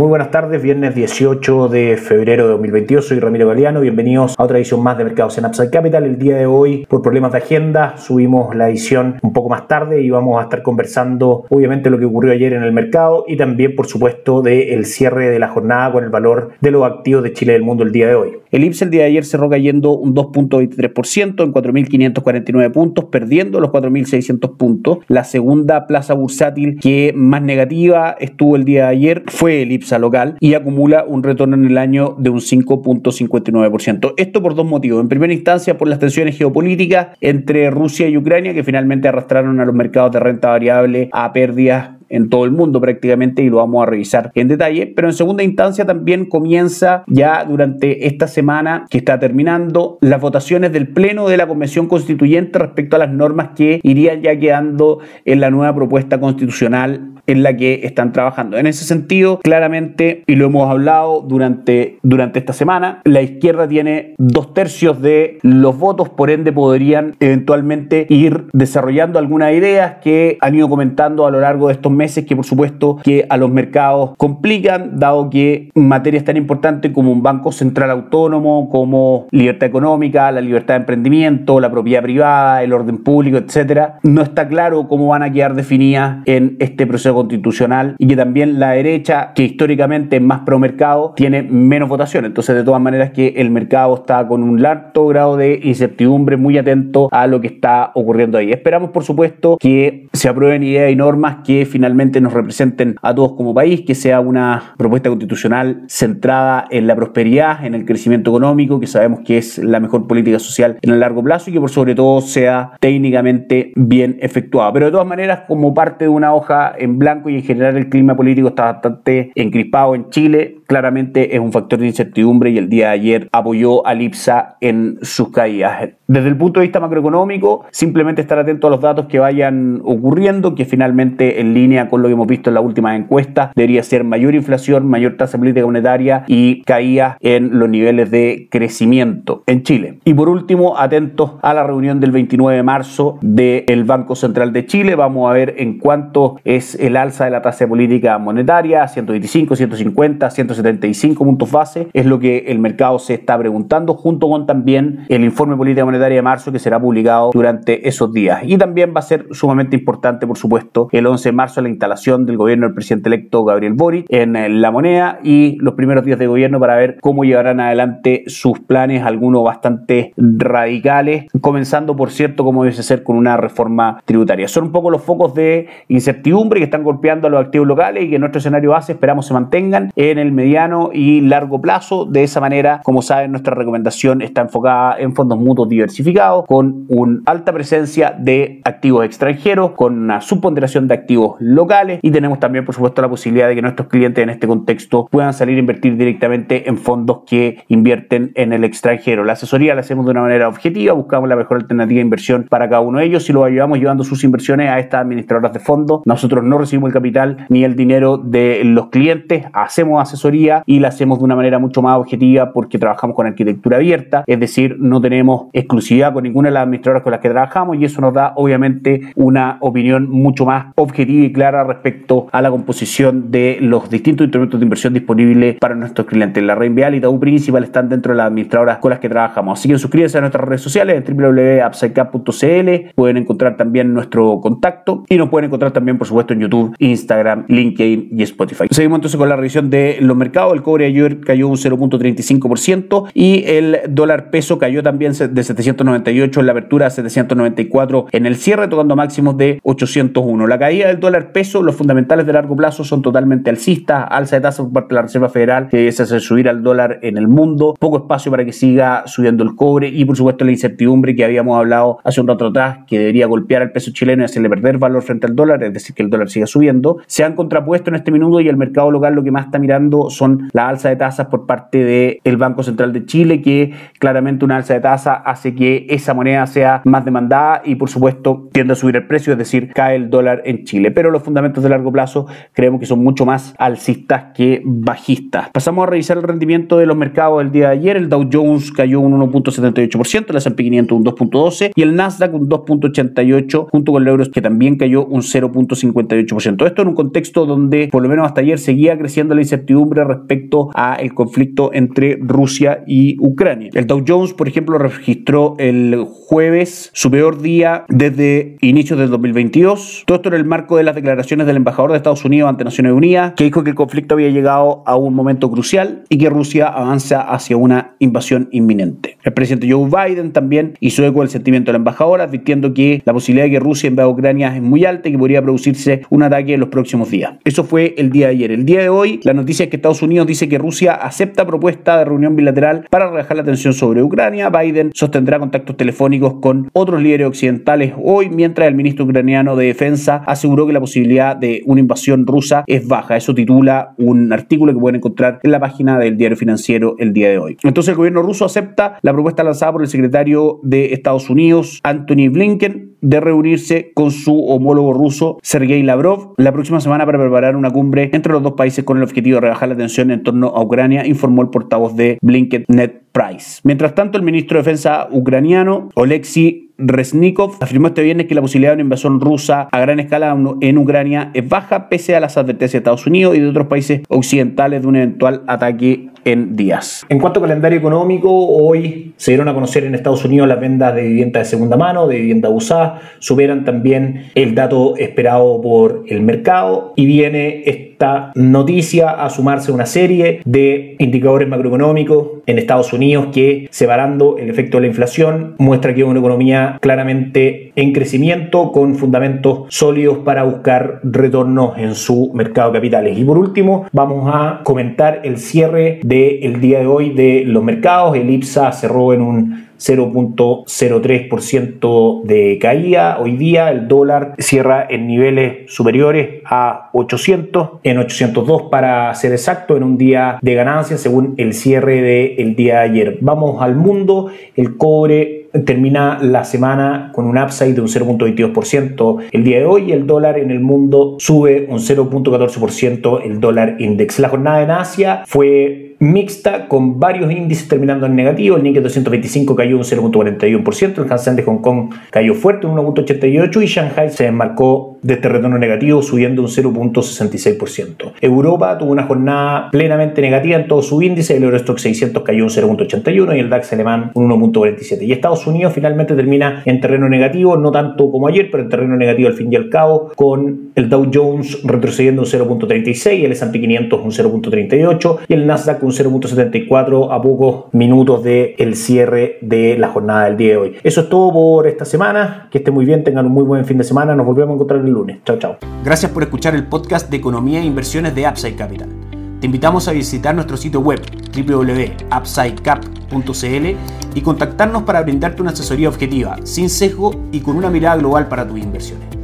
Muy buenas tardes, viernes 18 de febrero de 2022, soy Ramiro Galeano, bienvenidos a otra edición más de Mercados en Upside Capital. El día de hoy, por problemas de agenda, subimos la edición un poco más tarde y vamos a estar conversando obviamente lo que ocurrió ayer en el mercado y también por supuesto del cierre de la jornada con el valor de los activos de Chile del mundo el día de hoy. El IPS el día de ayer cerró cayendo un 2.23% en 4.549 puntos, perdiendo los 4.600 puntos. La segunda plaza bursátil que más negativa estuvo el día de ayer fue el IPS local y acumula un retorno en el año de un 5.59%. Esto por dos motivos. En primera instancia, por las tensiones geopolíticas entre Rusia y Ucrania que finalmente arrastraron a los mercados de renta variable a pérdidas en todo el mundo prácticamente y lo vamos a revisar en detalle. Pero en segunda instancia también comienza ya durante esta semana que está terminando las votaciones del Pleno de la Convención Constituyente respecto a las normas que irían ya quedando en la nueva propuesta constitucional en la que están trabajando. En ese sentido, claramente, y lo hemos hablado durante, durante esta semana, la izquierda tiene dos tercios de los votos, por ende podrían eventualmente ir desarrollando algunas ideas que han ido comentando a lo largo de estos meses que por supuesto que a los mercados complican, dado que materias tan importantes como un banco central autónomo, como libertad económica, la libertad de emprendimiento, la propiedad privada, el orden público, etcétera, no está claro cómo van a quedar definidas en este proceso constitucional y que también la derecha, que históricamente es más pro mercado, tiene menos votación. Entonces, de todas maneras, que el mercado está con un alto grado de incertidumbre, muy atento a lo que está ocurriendo ahí. Esperamos, por supuesto, que se aprueben ideas y normas que finalmente nos representen a todos como país, que sea una propuesta constitucional centrada en la prosperidad, en el crecimiento económico, que sabemos que es la mejor política social en el largo plazo y que por sobre todo sea técnicamente bien efectuada. Pero de todas maneras, como parte de una hoja en blanco y en general el clima político está bastante encrispado en Chile, claramente es un factor de incertidumbre y el día de ayer apoyó a IPSA en sus caídas. Desde el punto de vista macroeconómico, simplemente estar atento a los datos que vayan ocurriendo, que finalmente en línea con lo que hemos visto en la última encuesta debería ser mayor inflación, mayor tasa política monetaria y caída en los niveles de crecimiento en Chile. Y por último, atentos a la reunión del 29 de marzo del Banco Central de Chile. Vamos a ver en cuánto es el alza de la tasa política monetaria, 125, 150, 170 75 puntos base, es lo que el mercado se está preguntando, junto con también el informe política monetaria de marzo que será publicado durante esos días. Y también va a ser sumamente importante, por supuesto, el 11 de marzo la instalación del gobierno del presidente electo Gabriel Boric en eh, la moneda y los primeros días de gobierno para ver cómo llevarán adelante sus planes, algunos bastante radicales, comenzando, por cierto, como debe ser, con una reforma tributaria. Son un poco los focos de incertidumbre que están golpeando a los activos locales y que en nuestro escenario base esperamos se mantengan en el medio y largo plazo. De esa manera, como saben, nuestra recomendación está enfocada en fondos mutuos diversificados con una alta presencia de activos extranjeros, con una subponderación de activos locales y tenemos también, por supuesto, la posibilidad de que nuestros clientes en este contexto puedan salir a invertir directamente en fondos que invierten en el extranjero. La asesoría la hacemos de una manera objetiva, buscamos la mejor alternativa de inversión para cada uno de ellos y lo ayudamos llevando sus inversiones a estas administradoras de fondos. Nosotros no recibimos el capital ni el dinero de los clientes, hacemos asesoría y la hacemos de una manera mucho más objetiva porque trabajamos con arquitectura abierta, es decir, no tenemos exclusividad con ninguna de las administradoras con las que trabajamos y eso nos da obviamente una opinión mucho más objetiva y clara respecto a la composición de los distintos instrumentos de inversión disponibles para nuestros clientes. La Reinvial y Tau Principal están dentro de las administradoras con las que trabajamos. Así que suscríbanse a nuestras redes sociales en. Pueden encontrar también nuestro contacto y nos pueden encontrar también, por supuesto, en YouTube, Instagram, LinkedIn y Spotify. Seguimos entonces con la revisión de los mercados el cobre ayer cayó un 0.35% y el dólar peso cayó también de 798 en la apertura a 794 en el cierre, tocando máximos de 801. La caída del dólar peso, los fundamentales de largo plazo son totalmente alcistas, alza de tasa por parte de la Reserva Federal que es hacer subir al dólar en el mundo, poco espacio para que siga subiendo el cobre y por supuesto la incertidumbre que habíamos hablado hace un rato atrás que debería golpear al peso chileno y hacerle perder valor frente al dólar, es decir, que el dólar siga subiendo, se han contrapuesto en este minuto y el mercado local lo que más está mirando son la alza de tasas por parte del Banco Central de Chile, que claramente una alza de tasa hace que esa moneda sea más demandada y por supuesto tiende a subir el precio, es decir, cae el dólar en Chile. Pero los fundamentos de largo plazo creemos que son mucho más alcistas que bajistas. Pasamos a revisar el rendimiento de los mercados del día de ayer. El Dow Jones cayó un 1.78%, el S&P 500 un 2.12% y el Nasdaq un 2.88% junto con el euro que también cayó un 0.58%. Esto en un contexto donde por lo menos hasta ayer seguía creciendo la incertidumbre respecto al conflicto entre Rusia y Ucrania. El Dow Jones, por ejemplo, registró el jueves su peor día desde inicios del 2022. Todo esto en el marco de las declaraciones del embajador de Estados Unidos ante Naciones Unidas, que dijo que el conflicto había llegado a un momento crucial y que Rusia avanza hacia una invasión inminente. El presidente Joe Biden también hizo eco del sentimiento del embajador, advirtiendo que la posibilidad de que Rusia invada Ucrania es muy alta y que podría producirse un ataque en los próximos días. Eso fue el día de ayer. El día de hoy, la noticia es que Estados Unidos dice que Rusia acepta propuesta de reunión bilateral para relajar la tensión sobre Ucrania. Biden sostendrá contactos telefónicos con otros líderes occidentales hoy, mientras el ministro ucraniano de Defensa aseguró que la posibilidad de una invasión rusa es baja. Eso titula un artículo que pueden encontrar en la página del diario financiero el día de hoy. Entonces el gobierno ruso acepta la propuesta lanzada por el secretario de Estados Unidos, Anthony Blinken, de reunirse con su homólogo ruso, Sergei Lavrov, la próxima semana para preparar una cumbre entre los dos países con el objetivo de rebajar la tensión en torno a Ucrania, informó el portavoz de Blinken, Ned Price. Mientras tanto, el ministro de Defensa ucraniano, Oleksiy Resnikov afirmó este viernes que la posibilidad de una invasión rusa a gran escala en Ucrania es baja pese a las advertencias de Estados Unidos y de otros países occidentales de un eventual ataque en días. En cuanto a calendario económico, hoy se dieron a conocer en Estados Unidos las ventas de vivienda de segunda mano, de vivienda usada, superan también el dato esperado por el mercado y viene esta noticia a sumarse a una serie de indicadores macroeconómicos en Estados Unidos que, separando el efecto de la inflación, muestra que es una economía claramente en crecimiento con fundamentos sólidos para buscar retornos en su mercado de capitales. Y por último, vamos a comentar el cierre del día de hoy de los mercados. El IPSA cerró en un 0.03% de caída. Hoy día el dólar cierra en niveles superiores a 800, en 802 para ser exacto, en un día de ganancia según el cierre del día de ayer. Vamos al mundo, el cobre termina la semana con un upside de un 0.22% el día de hoy. El dólar en el mundo sube un 0.14% el dólar index. La jornada en Asia fue mixta con varios índices terminando en negativo. El Nikkei 225 cayó un 0.41%, el Hansen de Hong Kong cayó fuerte un 1.88% y Shanghai se desmarcó de este retorno negativo subiendo un 0.66%. Europa tuvo una jornada plenamente negativa en todo su índice, el Eurostock 600 cayó un 0.81 y el DAX alemán un 1.47. Y Estados Unidos finalmente termina en terreno negativo, no tanto como ayer, pero en terreno negativo al fin y al cabo, con el Dow Jones retrocediendo un 0.36, el S&P 500 un 0.38 y el Nasdaq un 0.74 a pocos minutos del el cierre de la jornada del día de hoy. Eso es todo por esta semana, que esté muy bien, tengan un muy buen fin de semana, nos volvemos a encontrar el lunes. Chao, chao. Gracias por escuchar el podcast de Economía e Inversiones de Upside Capital. Te invitamos a visitar nuestro sitio web www.upsidecap.cl y contactarnos para brindarte una asesoría objetiva, sin sesgo y con una mirada global para tus inversiones.